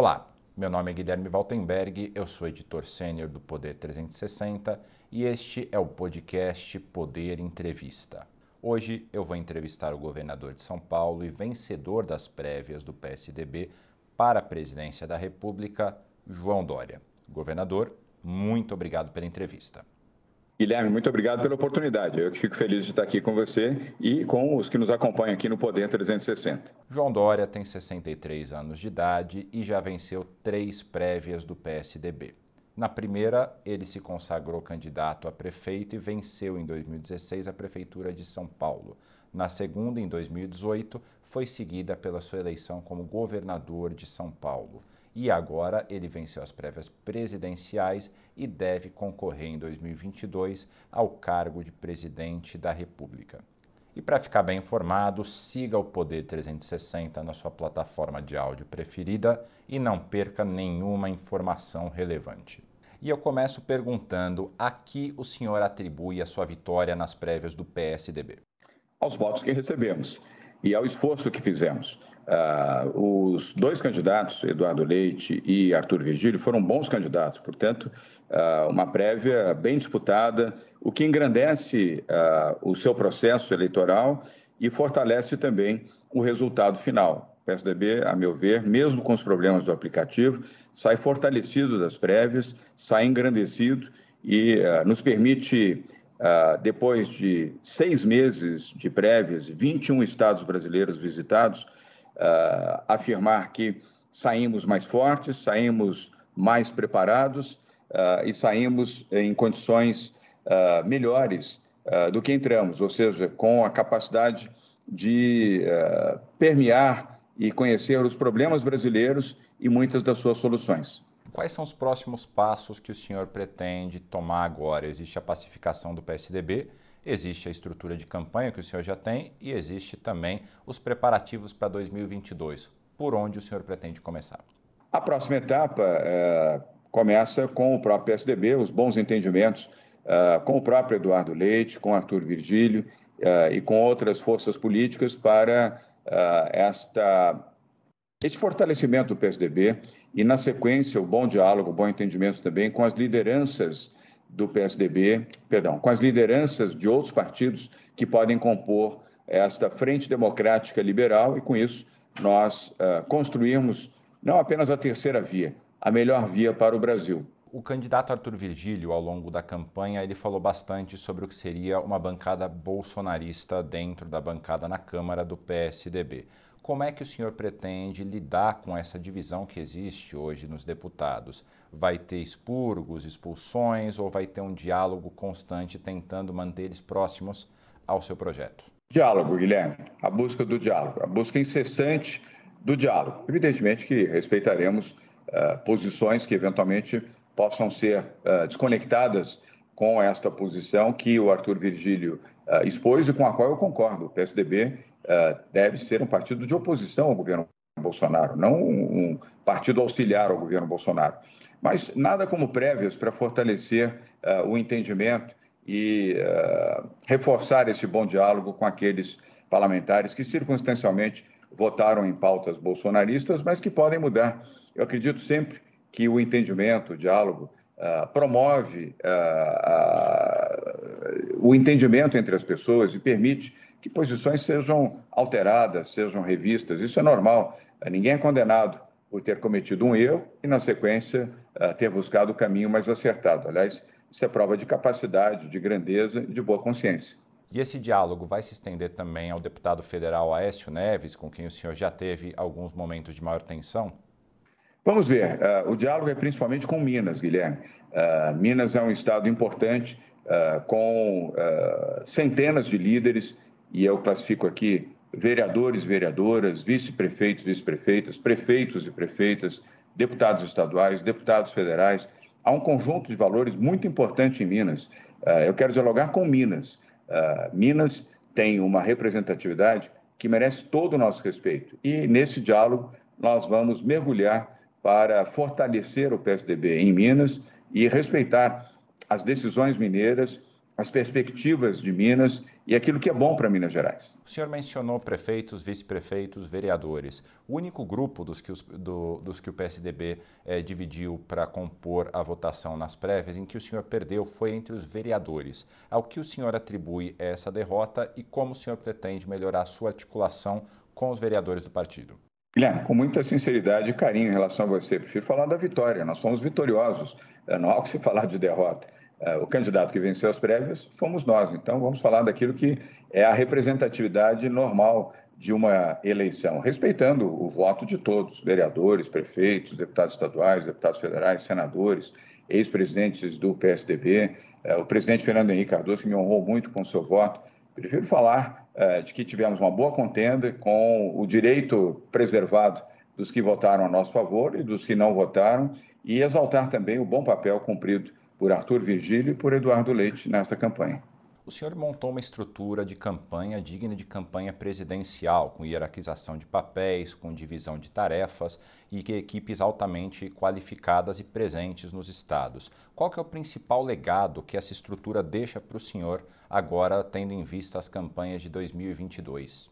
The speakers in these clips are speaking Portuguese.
Olá, meu nome é Guilherme Valtenberg, eu sou editor sênior do Poder 360 e este é o podcast Poder Entrevista. Hoje eu vou entrevistar o governador de São Paulo e vencedor das prévias do PSDB para a presidência da República, João Dória. Governador, muito obrigado pela entrevista. Guilherme, muito obrigado pela oportunidade. Eu fico feliz de estar aqui com você e com os que nos acompanham aqui no Poder 360. João Dória tem 63 anos de idade e já venceu três prévias do PSDB. Na primeira, ele se consagrou candidato a prefeito e venceu em 2016 a Prefeitura de São Paulo. Na segunda, em 2018, foi seguida pela sua eleição como governador de São Paulo e agora ele venceu as prévias presidenciais e deve concorrer em 2022 ao cargo de presidente da República. E para ficar bem informado, siga o Poder 360 na sua plataforma de áudio preferida e não perca nenhuma informação relevante. E eu começo perguntando a que o senhor atribui a sua vitória nas prévias do PSDB? Aos votos que recebemos e ao esforço que fizemos. Uh, os dois candidatos, Eduardo Leite e Arthur Virgílio, foram bons candidatos, portanto, uh, uma prévia bem disputada, o que engrandece uh, o seu processo eleitoral e fortalece também o resultado final. O PSDB, a meu ver, mesmo com os problemas do aplicativo, sai fortalecido das prévias, sai engrandecido e nos permite Uh, depois de seis meses de prévias, 21 estados brasileiros visitados, uh, afirmar que saímos mais fortes, saímos mais preparados uh, e saímos em condições melhores do que entramos, ou seja, com a capacidade de permear e conhecer os problemas brasileiros e muitas das suas soluções. Quais são os próximos passos que o senhor pretende tomar agora? Existe a pacificação do PSDB, existe a estrutura de campanha que o senhor já tem e existe também os preparativos para 2022. Por onde o senhor pretende começar? A próxima etapa é, começa com o próprio PSDB, os bons entendimentos é, com o próprio Eduardo Leite, com Arthur Virgílio é, e com outras forças políticas para é, esta esse fortalecimento do PSDB e, na sequência, o bom diálogo, o bom entendimento também com as lideranças do PSDB, perdão, com as lideranças de outros partidos que podem compor esta frente democrática liberal e, com isso, nós uh, construirmos não apenas a terceira via, a melhor via para o Brasil. O candidato Arthur Virgílio, ao longo da campanha, ele falou bastante sobre o que seria uma bancada bolsonarista dentro da bancada na Câmara do PSDB. Como é que o senhor pretende lidar com essa divisão que existe hoje nos deputados? Vai ter expurgos, expulsões ou vai ter um diálogo constante tentando manter eles próximos ao seu projeto? Diálogo, Guilherme. A busca do diálogo, a busca incessante do diálogo. Evidentemente que respeitaremos uh, posições que eventualmente possam ser uh, desconectadas com esta posição que o Arthur Virgílio uh, expôs e com a qual eu concordo. O PSDB deve ser um partido de oposição ao governo Bolsonaro, não um, partido auxiliar ao governo Bolsonaro. Mas nada como prévias para fortalecer uh, o entendimento e reforçar esse bom diálogo com aqueles parlamentares que circunstancialmente votaram em pautas bolsonaristas, mas que podem mudar. Eu acredito sempre que o entendimento, o diálogo, uh, promove uh, uh, o entendimento entre as pessoas e permite que posições sejam alteradas, sejam revistas. Isso é normal. Ninguém é condenado por ter cometido um erro e, na sequência, ter buscado o caminho mais acertado. Aliás, isso é prova de capacidade, de grandeza e de boa consciência. E esse diálogo vai se estender também ao deputado federal Aécio Neves, com quem o senhor já teve alguns momentos de maior tensão? Vamos ver. Uh, o diálogo é principalmente com Minas, Guilherme. Uh, Minas é um estado importante, com centenas de líderes, e eu classifico aqui vereadores, vereadoras, vice-prefeitos, vice-prefeitas, prefeitos e prefeitas, deputados estaduais, deputados federais. Há um conjunto de valores muito importante em Minas. eu quero dialogar com Minas. Minas tem uma representatividade que merece todo o nosso respeito. E nesse diálogo nós vamos mergulhar para fortalecer o PSDB em Minas e respeitar as decisões mineiras, as perspectivas de Minas e aquilo que é bom para Minas Gerais. O senhor mencionou prefeitos, vice-prefeitos, vereadores. O único grupo dos que, os, do, dos que o PSDB é, dividiu para compor a votação nas prévias em que o senhor perdeu foi entre os vereadores. Ao que o senhor atribui essa derrota e como o senhor pretende melhorar a sua articulação com os vereadores do partido? Guilherme, com muita sinceridade e carinho em relação a você, prefiro falar da vitória. Nós somos vitoriosos. É, não há o que se falar de derrota. É, o candidato que venceu as prévias fomos nós. Então, vamos falar daquilo que é a representatividade normal de uma eleição, respeitando o voto de todos, vereadores, prefeitos, deputados estaduais, deputados federais, senadores, ex-presidentes do PSDB, é, o presidente Fernando Henrique Cardoso, que me honrou muito com o seu voto. Prefiro falar é, de que tivemos uma boa contenda com o direito preservado dos que votaram a nosso favor e dos que não votaram, e exaltar também o bom papel cumprido por Arthur Virgílio e por Eduardo Leite nessa campanha. O senhor montou uma estrutura de campanha digna de campanha presidencial, com hierarquização de papéis, com divisão de tarefas e equipes altamente qualificadas e presentes nos estados. Qual é o principal legado que essa estrutura deixa para o senhor agora, tendo em vista as campanhas de 2022?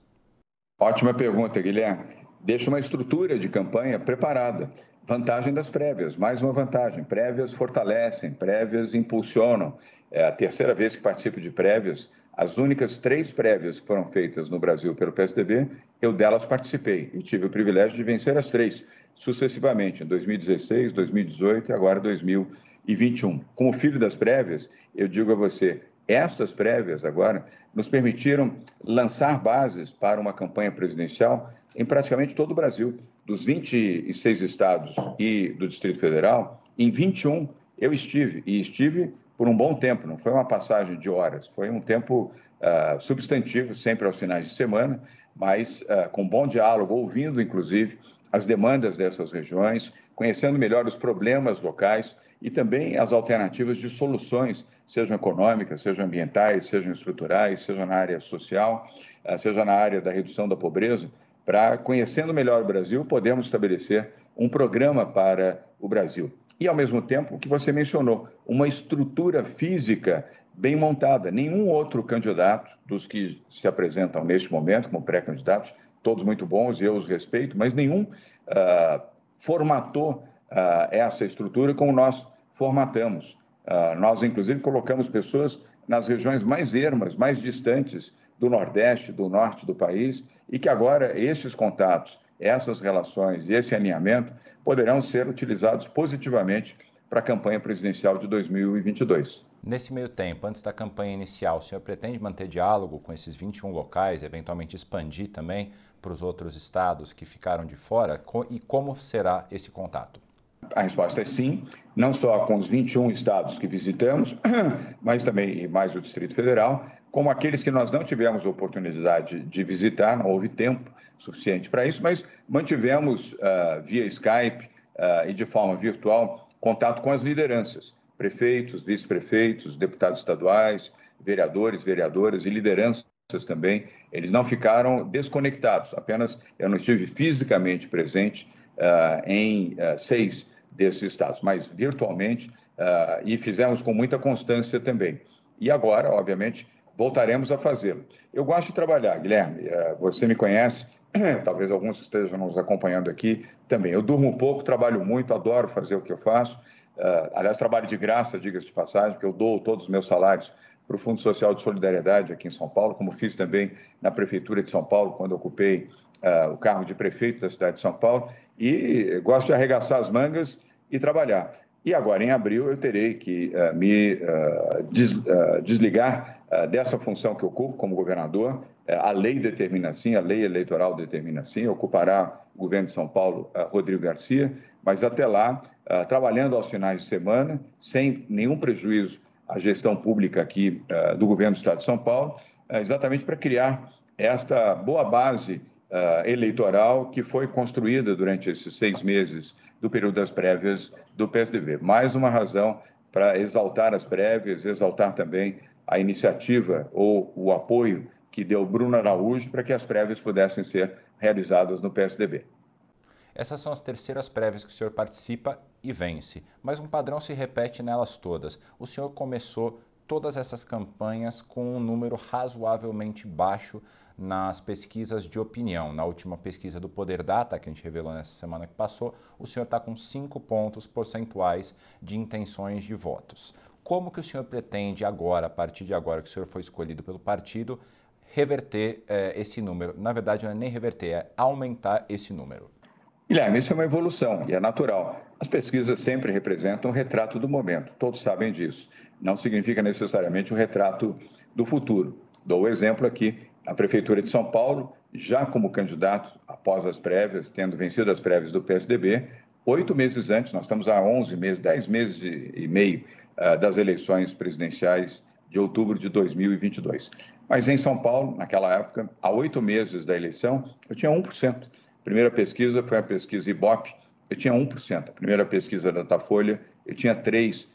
Ótima pergunta, Guilherme. Deixa uma estrutura de campanha preparada Vantagem das prévias, mais uma vantagem. Prévias fortalecem, prévias impulsionam. É a terceira vez que participo de prévias. As únicas três prévias que foram feitas no Brasil pelo PSDB, eu delas participei e tive o privilégio de vencer as três sucessivamente, em 2016, 2018 e agora 2021. Como filho das prévias, eu digo a você, estas prévias agora nos permitiram lançar bases para uma campanha presidencial em praticamente todo o Brasil dos 26 estados e do Distrito Federal, em 21 eu estive, e estive por um bom tempo, não foi uma passagem de horas, foi um tempo uh, substantivo, sempre aos finais de semana, mas uh, com bom diálogo, ouvindo inclusive as demandas dessas regiões, conhecendo melhor os problemas locais e também as alternativas de soluções, sejam econômicas, sejam ambientais, sejam estruturais, seja na área social, uh, seja na área da redução da pobreza para, conhecendo melhor o Brasil, podemos estabelecer um programa para o Brasil. E, ao mesmo tempo, o que você mencionou, uma estrutura física bem montada. Nenhum outro candidato dos que se apresentam neste momento como pré-candidatos, todos muito bons e eu os respeito, mas nenhum uh, formatou uh, essa estrutura como nós formatamos. Uh, nós, inclusive, colocamos pessoas nas regiões mais ermas, mais distantes do Nordeste, do Norte do país, e que agora esses contatos, essas relações e esse alinhamento poderão ser utilizados positivamente para a campanha presidencial de 2022. Nesse meio tempo, antes da campanha inicial, o senhor pretende manter diálogo com esses 21 locais, eventualmente expandir também para os outros estados que ficaram de fora? E como será esse contato? A resposta é sim, não só com os 21 estados que visitamos, mas também mais o Distrito Federal, como aqueles que nós não tivemos oportunidade de visitar, não houve tempo suficiente para isso, mas mantivemos uh, via Skype uh, e de forma virtual contato com as lideranças, prefeitos, vice-prefeitos, deputados estaduais, vereadores, vereadoras e lideranças também. Eles não ficaram desconectados, apenas eu não estive fisicamente presente uh, em seis desses estados, mas virtualmente e fizemos com muita constância também. E agora, obviamente, voltaremos a fazê-lo. Eu gosto de trabalhar, Guilherme, eh, você me conhece, talvez alguns estejam nos acompanhando aqui também. Eu durmo um pouco, trabalho muito, adoro fazer o que eu faço. Uh, aliás, trabalho de graça, diga-se de passagem, porque eu dou todos os meus salários para o Fundo Social de Solidariedade aqui em São Paulo, como fiz também na Prefeitura de São Paulo, quando ocupei uh, o cargo de prefeito da cidade de São Paulo. E gosto de arregaçar as mangas e trabalhar. E agora, em abril, eu terei que uh, me des, desligar eh, dessa função que ocupo como governador. A lei determina assim, a lei eleitoral determina assim, ocupará o governo de São Paulo Rodrigo Garcia, mas até lá, trabalhando aos finais de semana, sem nenhum prejuízo à gestão pública aqui do governo do Estado de São Paulo, exatamente para criar esta boa base eleitoral que foi construída durante esses seis meses do período das prévias do PSDB. Mais uma razão para exaltar as prévias, exaltar também a iniciativa ou o apoio que deu Bruno Araújo para que as prévias pudessem ser realizadas no PSDB. Essas são as terceiras prévias que o senhor participa e vence, mas um padrão se repete nelas todas. O senhor começou todas essas campanhas com um número razoavelmente baixo nas pesquisas de opinião. Na última pesquisa do Poder Data, que a gente revelou nessa semana que passou, o senhor está com 5 pontos percentuais de intenções de votos. Como que o senhor pretende agora, a partir de agora que o senhor foi escolhido pelo partido, reverter eh, esse número? Na verdade, não é nem reverter, é aumentar esse número. Guilherme, isso é uma evolução e é natural. As pesquisas sempre representam um retrato do momento, todos sabem disso. Não significa necessariamente um retrato do futuro. Dou o exemplo aqui, a Prefeitura de São Paulo, já como candidato após as prévias, tendo vencido as prévias do PSDB, oito meses antes, nós estamos há 11 meses, 10 meses e meio uh, das eleições presidenciais de outubro de 2022. Mas em São Paulo, naquela época, há oito meses da eleição, eu tinha 1% primeira pesquisa foi a pesquisa Ibope, eu tinha 1%. A primeira pesquisa da Datafolha, eu tinha 3%.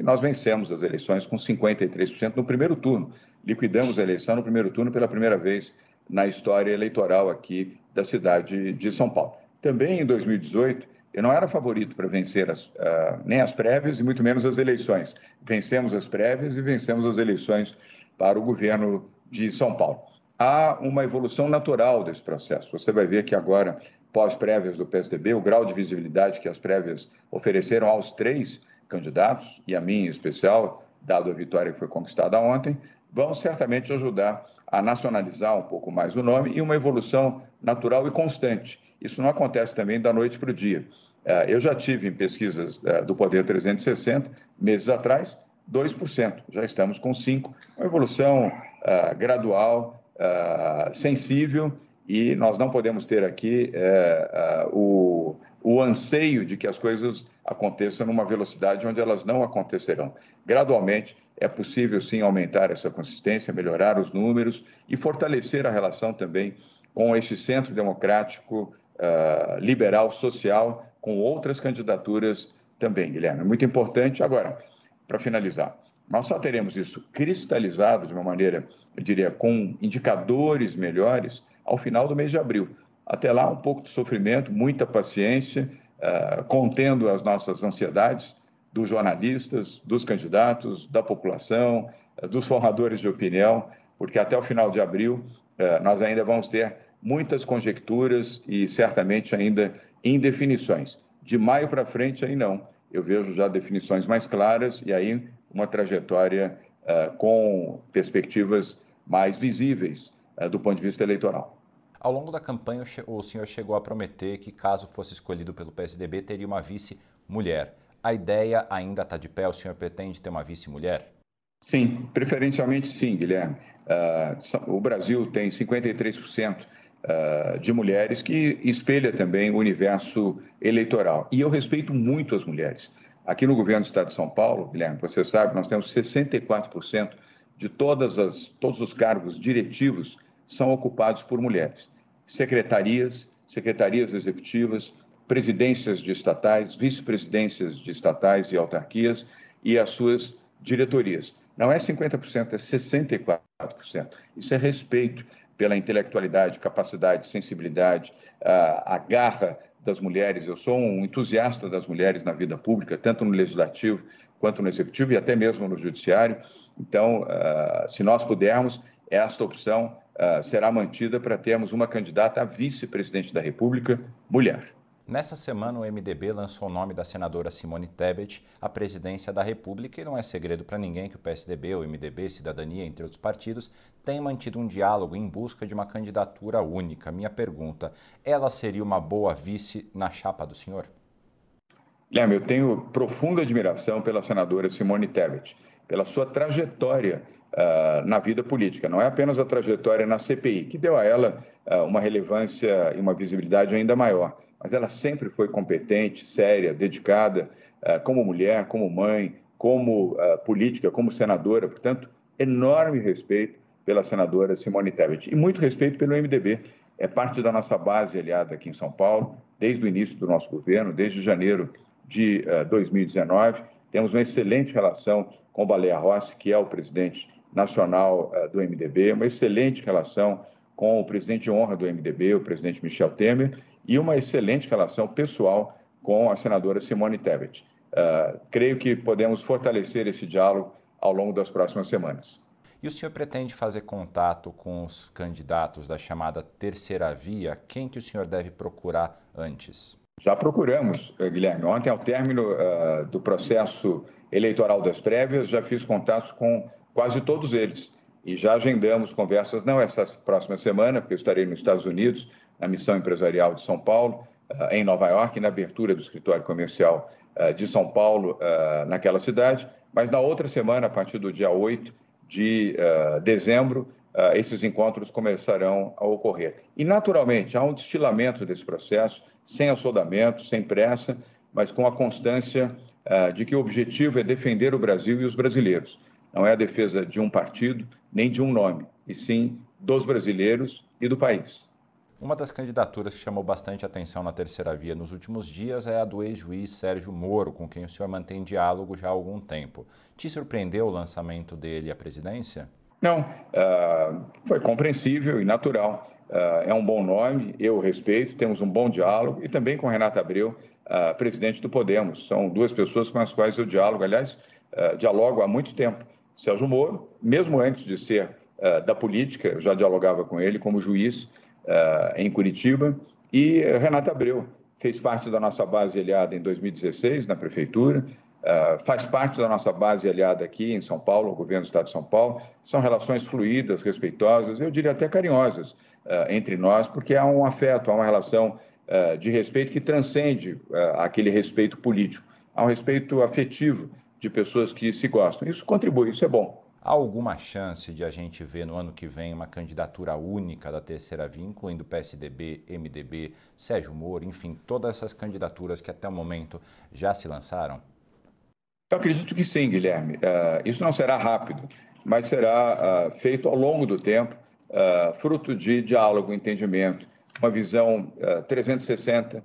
E nós vencemos as eleições com 53% no primeiro turno. Liquidamos a eleição no primeiro turno pela primeira vez na história eleitoral aqui da cidade de São Paulo. Também em 2018, eu não era favorito para vencer as, uh, nem as prévias e muito menos as eleições. Vencemos as prévias e vencemos as eleições para o governo de São Paulo há uma evolução natural desse processo. Você vai ver que agora, pós-prévias do PSDB, o grau de visibilidade que as prévias ofereceram aos três candidatos, e a mim em especial, dado a vitória que foi conquistada ontem, vão certamente ajudar a nacionalizar um pouco mais o nome e uma evolução natural e constante. Isso não acontece também da noite para o dia. É, eu já tive em pesquisas é, do Poder 360, meses atrás, 2%. Já estamos com 5%. Uma evolução é, gradual, sensível e nós não podemos ter aqui o, o anseio de que as coisas aconteçam numa velocidade onde elas não acontecerão. Gradualmente, é possível sim aumentar essa consistência, melhorar os números e fortalecer a relação também com este centro democrático, uh, liberal, social, com outras candidaturas também, Guilherme. Muito importante. Agora, para finalizar, nós só teremos isso cristalizado de uma maneira, eu diria, com indicadores melhores ao final do mês de abril. Até lá, um pouco de sofrimento, muita paciência, uh, contendo as nossas ansiedades dos jornalistas, dos candidatos, da população, uh, dos formadores de opinião, porque até o final de abril uh, nós ainda vamos ter muitas conjecturas e certamente ainda indefinições. De maio para frente, aí não. Eu vejo já definições mais claras e aí uma trajetória com perspectivas mais visíveis do ponto de vista eleitoral. Ao longo da campanha, o senhor chegou a prometer que, caso fosse escolhido pelo PSDB, teria uma vice-mulher. A ideia ainda está de pé? O senhor pretende ter uma vice-mulher? Sim, preferencialmente sim, Guilherme. Uh, o Brasil tem 53% uh, de mulheres, que espelha também o universo eleitoral. E eu respeito muito as mulheres. Aqui no governo do Estado de São Paulo, Guilherme, você sabe, nós temos 64% de todas as, todos os cargos diretivos são ocupados por mulheres. Secretarias, secretarias executivas, presidências de estatais, vice-presidências de estatais e autarquias e as suas diretorias. Não é 50%, é 64%. Isso é respeito pela intelectualidade, capacidade, sensibilidade, a, garra das mulheres. Eu sou um entusiasta das mulheres na vida pública, tanto no legislativo quanto no executivo e até mesmo no judiciário. Então, uh, se nós pudermos, esta opção uh, será mantida para termos uma candidata a vice-presidente da República, mulher. Nessa semana, o MDB lançou o nome da senadora Simone Tebet à presidência da República e não é segredo para ninguém que o PSDB, o MDB, Cidadania, entre outros partidos, têm mantido um diálogo em busca de uma candidatura única. Minha pergunta: ela seria uma boa vice na chapa do senhor? Guilherme, eu tenho profunda admiração pela senadora Simone Tebet, pela sua trajetória uh, na vida política. Não é apenas a trajetória na CPI, que deu a ela uh, uma relevância e uma visibilidade ainda maior mas ela sempre foi competente, séria, dedicada, eh, como mulher, como mãe, como política, como senadora. Portanto, enorme respeito pela senadora Simone Tebet e muito respeito pelo MDB. É parte da nossa base aliada aqui em São Paulo, desde o início do nosso governo, desde janeiro de 2019. Eh, Temos uma excelente relação com o Baleia Rossi, que é o presidente nacional do MDB, uma excelente relação com o presidente de honra do MDB, o presidente Michel Temer, e uma excelente relação pessoal com a senadora Simone Tebet. Uh, creio que podemos fortalecer esse diálogo ao longo das próximas semanas. E o senhor pretende fazer contato com os candidatos da chamada terceira via? Quem que o senhor deve procurar antes? Já procuramos, eh, Guilherme. Ontem, ao término uh, do processo eleitoral das prévias, já fiz contatos com quase todos eles. E já agendamos conversas, não essa próxima semana, porque eu estarei nos Estados Unidos, na missão empresarial de São Paulo, uh, em Nova York, na abertura do escritório comercial de São Paulo, naquela cidade. Mas na outra semana, a partir do dia 8, de uh, dezembro, uh, esses encontros começarão a ocorrer. E, naturalmente, há um destilamento desse processo, sem assodamento, sem pressa, mas com a constância uh, de que o objetivo é defender o Brasil e os brasileiros. Não é a defesa de um partido, nem de um nome, e sim dos brasileiros e do país. Uma das candidaturas que chamou bastante atenção na terceira via nos últimos dias é a do ex-juiz Sérgio Moro, com quem o senhor mantém diálogo já há algum tempo. Te surpreendeu o lançamento dele à presidência? Não, uh, foi compreensível e natural. Uh, é um bom nome, eu respeito, temos um bom diálogo e também com Renata Abreu, uh, presidente do Podemos. São duas pessoas com as quais eu diálogo, aliás, dialogo há muito tempo. Sérgio Moro, mesmo antes de ser da política, eu já dialogava com ele como juiz, em Curitiba, e Renata Abreu fez parte da nossa base aliada em 2016 na prefeitura, uh, faz parte da nossa base aliada aqui em São Paulo, o governo do Estado de São Paulo. São relações fluídas, respeitosas, eu diria até carinhosas uh, entre nós, porque há um afeto, há uma relação de respeito que transcende aquele respeito político. Há um respeito afetivo de pessoas que se gostam. Isso contribui, isso é bom. Há alguma chance de a gente ver no ano que vem uma candidatura única da terceira via, incluindo PSDB, MDB, Sérgio Moro, enfim, todas essas candidaturas que até o momento já se lançaram? Eu acredito que sim, Guilherme. Uh, isso não será rápido, mas será uh, feito ao longo do tempo, uh, fruto de diálogo, entendimento, uma visão 360,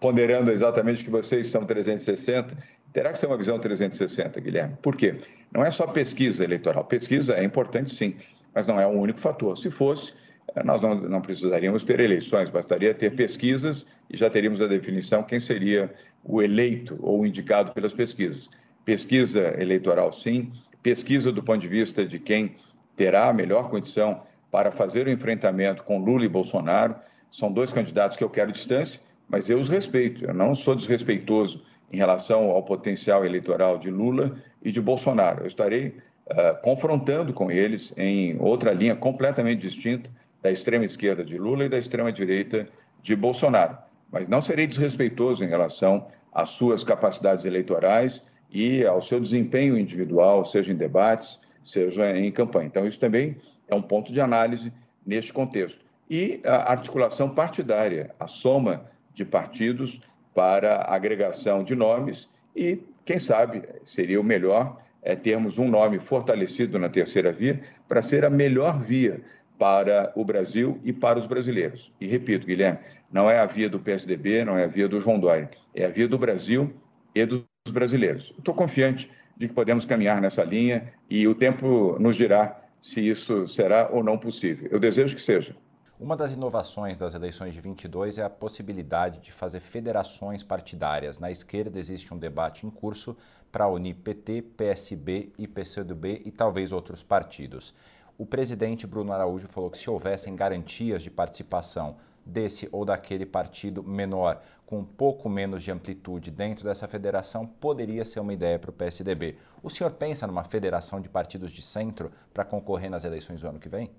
ponderando exatamente que vocês são 360 terá que ser uma visão 360, Guilherme. Por quê? Não é só pesquisa eleitoral. Pesquisa é importante, sim, mas não é o único fator. Se fosse, eh, nós não, não precisaríamos ter eleições, bastaria ter pesquisas e já teríamos a definição quem seria o eleito ou indicado pelas pesquisas. Pesquisa eleitoral, sim. Pesquisa do ponto de vista de quem terá a melhor condição para fazer o enfrentamento com Lula e Bolsonaro. São dois candidatos que eu quero distância, mas eu os respeito. Eu não sou desrespeitoso em relação ao potencial eleitoral de Lula e de Bolsonaro. Eu estarei uh, confrontando com eles em outra linha completamente distinta da extrema esquerda de Lula e da extrema direita de Bolsonaro. Mas não serei desrespeitoso em relação às suas capacidades eleitorais e ao seu desempenho individual, seja em debates, seja em campanha. Então, isso também é um ponto de análise neste contexto. E a articulação partidária, a soma de partidos para agregação de nomes e, quem sabe, seria o melhor é, termos um nome fortalecido na terceira via para ser a melhor via para o Brasil e para os brasileiros. E repito, Guilherme, não é a via do PSDB, não é a via do João Dória, é a via do Brasil e dos brasileiros. Estou confiante de que podemos caminhar nessa linha e o tempo nos dirá se isso será ou não possível. Eu desejo que seja. Uma das inovações das eleições de 22 é a possibilidade de fazer federações partidárias. Na esquerda existe um debate em curso para unir PT, PSB e PCdoB e talvez outros partidos. O presidente Bruno Araújo falou que se houvessem garantias de participação desse ou daquele partido menor, com um pouco menos de amplitude dentro dessa federação, poderia ser uma ideia para o PSDB. O senhor pensa numa federação de partidos de centro para concorrer nas eleições do ano que vem?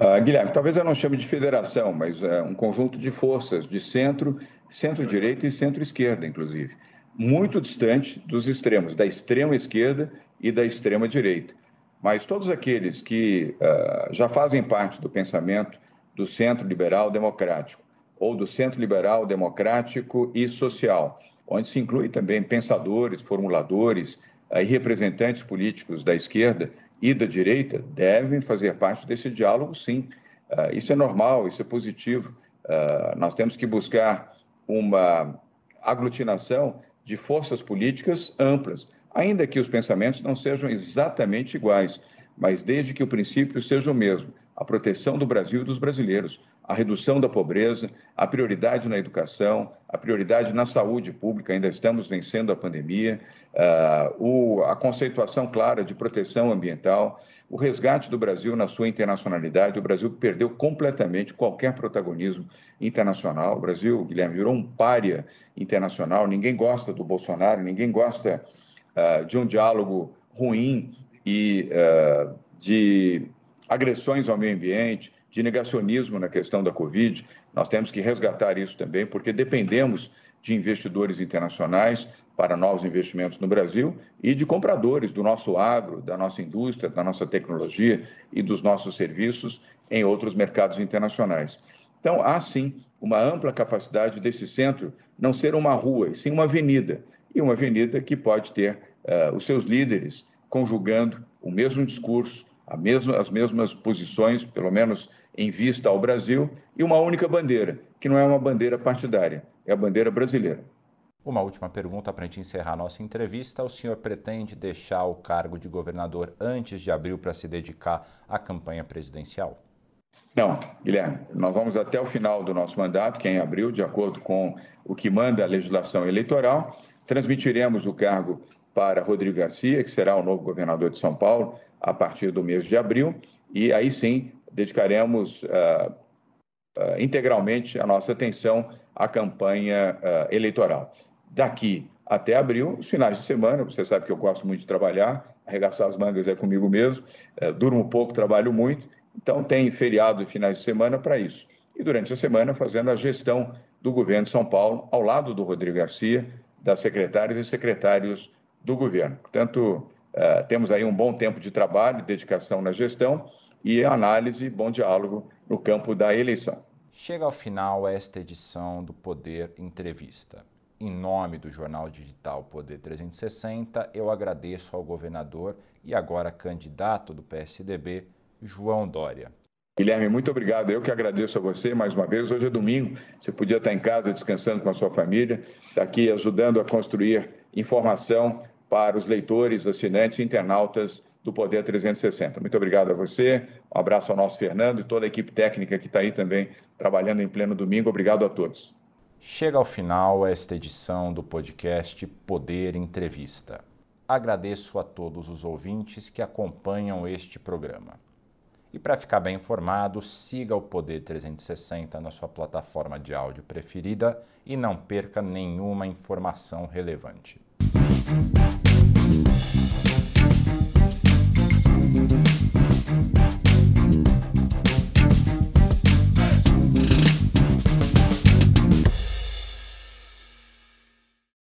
Uh, Guilherme, talvez eu não chame de federação, mas é um conjunto de forças de centro, centro-direita e centro-esquerda, inclusive, muito distante dos extremos, da extrema esquerda e da extrema direita. Mas todos aqueles que uh, já fazem parte do pensamento do centro liberal democrático ou do centro liberal democrático e social, onde se inclui também pensadores, formuladores uh, e representantes políticos da esquerda e da direita devem fazer parte desse diálogo, sim. Uh, isso é normal, isso é positivo. Uh, nós temos que buscar uma aglutinação de forças políticas amplas, ainda que os pensamentos não sejam exatamente iguais, mas desde que o princípio seja o mesmo, a proteção do Brasil e dos brasileiros, a redução da pobreza, a prioridade na educação, a prioridade na saúde pública, ainda estamos vencendo a pandemia, o, a conceituação clara de proteção ambiental, o resgate do Brasil na sua internacionalidade. O Brasil perdeu completamente qualquer protagonismo internacional. O Brasil, Guilherme, virou um pária internacional. Ninguém gosta do Bolsonaro, ninguém gosta uh, de um diálogo ruim e uh, de agressões ao meio ambiente, de negacionismo na questão da Covid. Nós temos que resgatar isso também, porque dependemos de investidores internacionais para novos investimentos no Brasil e de compradores do nosso agro, da nossa indústria, da nossa tecnologia e dos nossos serviços em outros mercados internacionais. Então, há sim uma ampla capacidade desse centro não ser uma rua, e sim uma avenida. E uma avenida que pode ter uh, os seus líderes conjugando o mesmo discurso, mesma, as mesmas posições, pelo menos em vista ao Brasil, e uma única bandeira, que não é uma bandeira partidária, é a bandeira brasileira. Uma última pergunta para a gente encerrar a nossa entrevista. O senhor pretende deixar o cargo de governador antes de abril para se dedicar à campanha presidencial? Não, Guilherme. Nós vamos até o final do nosso mandato, que é em abril, de acordo com o que manda a legislação eleitoral. Transmitiremos o cargo para Rodrigo Garcia, que será o novo governador de São Paulo, a partir do mês de abril, e aí sim dedicaremos uh, uh, integralmente a nossa atenção à campanha uh, eleitoral. Daqui até abril, os finais de semana, você sabe que eu gosto muito de trabalhar, arregaçar as mangas é comigo mesmo, durmo pouco, trabalho muito, então tem feriado e finais de semana para isso. E durante a semana fazendo a gestão do governo de São Paulo, ao lado do Rodrigo Garcia, das secretárias e secretários do governo. Portanto, Uh, temos aí um bom tempo de trabalho, dedicação na gestão e análise, bom diálogo no campo da eleição. Chega ao final esta edição do Poder Entrevista. Em nome do jornal digital Poder 360, eu agradeço ao governador e agora candidato do PSDB, João Dória. Guilherme, muito obrigado. Eu que agradeço a você mais uma vez. Hoje é domingo, você podia estar em casa descansando com a sua família, está aqui ajudando a construir informação para os leitores, assinantes e internautas do Poder 360. Muito obrigado a você, um abraço ao nosso Fernando e toda a equipe técnica que está aí também trabalhando em pleno domingo. Obrigado a todos. Chega ao final esta edição do podcast Poder Entrevista. Agradeço a todos os ouvintes que acompanham este programa. E para ficar bem informado, siga o Poder 360 na sua plataforma de áudio preferida e não perca nenhuma informação relevante.